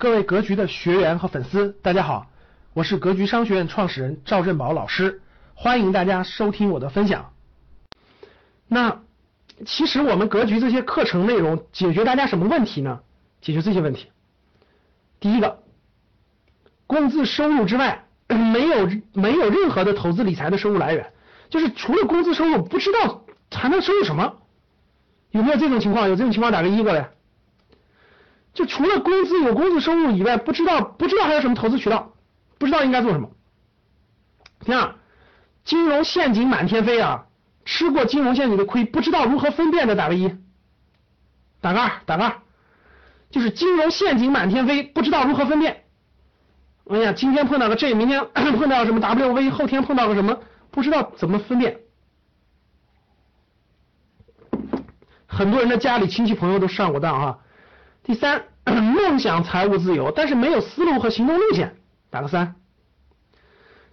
各位格局的学员和粉丝，大家好，我是格局商学院创始人赵振宝老师，欢迎大家收听我的分享。那其实我们格局这些课程内容解决大家什么问题呢？解决这些问题。第一个，工资收入之外 没有没有任何的投资理财的收入来源，就是除了工资收入，不知道还能收入什么？有没有这种情况？有这种情况打个一过来。就除了工资有工资收入以外，不知道不知道还有什么投资渠道，不知道应该做什么。第二，金融陷阱满天飞啊，吃过金融陷阱的亏，不知道如何分辨的打个一，打个二，打个二，就是金融陷阱满天飞，不知道如何分辨。哎呀，今天碰到个 J，明天 碰到什么 WV，后天碰到个什么，不知道怎么分辨。很多人的家里亲戚朋友都上过当啊。第三，梦想财务自由，但是没有思路和行动路线，打个三。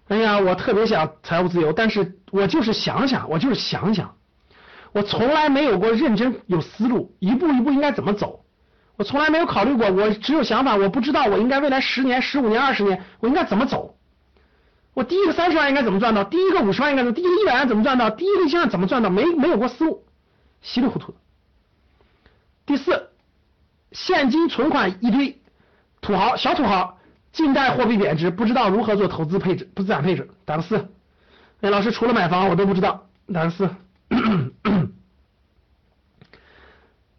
哎呀，我特别想财务自由，但是我就是想想，我就是想想，我从来没有过认真有思路，一步一步应该怎么走，我从来没有考虑过，我只有想法，我不知道我应该未来十年、十五年、二十年我应该怎么走，我第一个三十万应该怎么赚到，第一个五十万应该怎么，第一个一百万怎么赚到，第一个一千万怎么赚到，没没有过思路，稀里糊涂的。第四。现金存款一堆，土豪小土豪，近代货币贬值，不知道如何做投资配置，不资产配置，打个四。哎，老师除了买房我都不知道，打个四。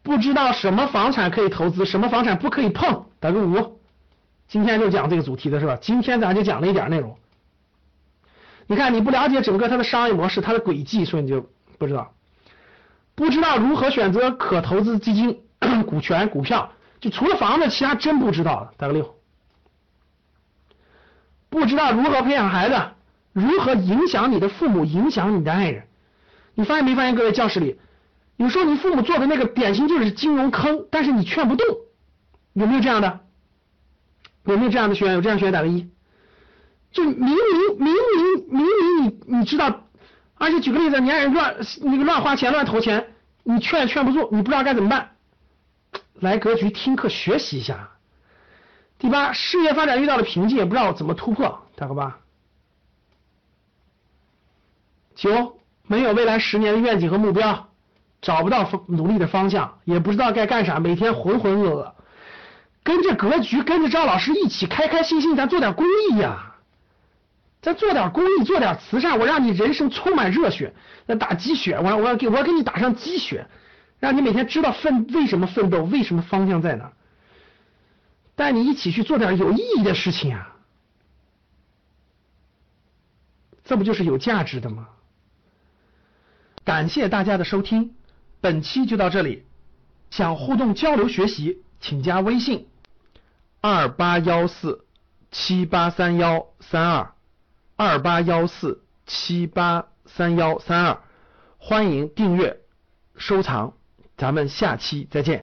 不知道什么房产可以投资，什么房产不可以碰，打个五。今天就讲这个主题的是吧？今天咱就讲了一点内容。你看你不了解整个它的商业模式，它的轨迹，所以你就不知道，不知道如何选择可投资基金。股权、股票，就除了房子，其他真不知道了。打个六，不知道如何培养孩子，如何影响你的父母，影响你的爱人。你发现没发现，各位教室里，有时候你父母做的那个典型就是金融坑，但是你劝不动，有没有这样的？有没有这样的学员？有这样学员打个一。就明明明明明明你你知道，而且举个例子，你爱人乱那个乱花钱、乱投钱，你劝劝不住，你不知道该怎么办。来格局听课学习一下。第八，事业发展遇到了瓶颈，也不知道怎么突破，打个八。九，没有未来十年的愿景和目标，找不到努力的方向，也不知道该干啥，每天浑浑噩噩。跟着格局，跟着赵老师一起开开心心，咱做点公益呀，咱做点公益，做点慈善，我让你人生充满热血，那打鸡血，我我要给我要给你打上鸡血。让你每天知道奋为什么奋斗，为什么方向在哪，带你一起去做点有意义的事情啊，这不就是有价值的吗？感谢大家的收听，本期就到这里。想互动交流学习，请加微信二八幺四七八三幺三二二八幺四七八三幺三二，欢迎订阅收藏。咱们下期再见。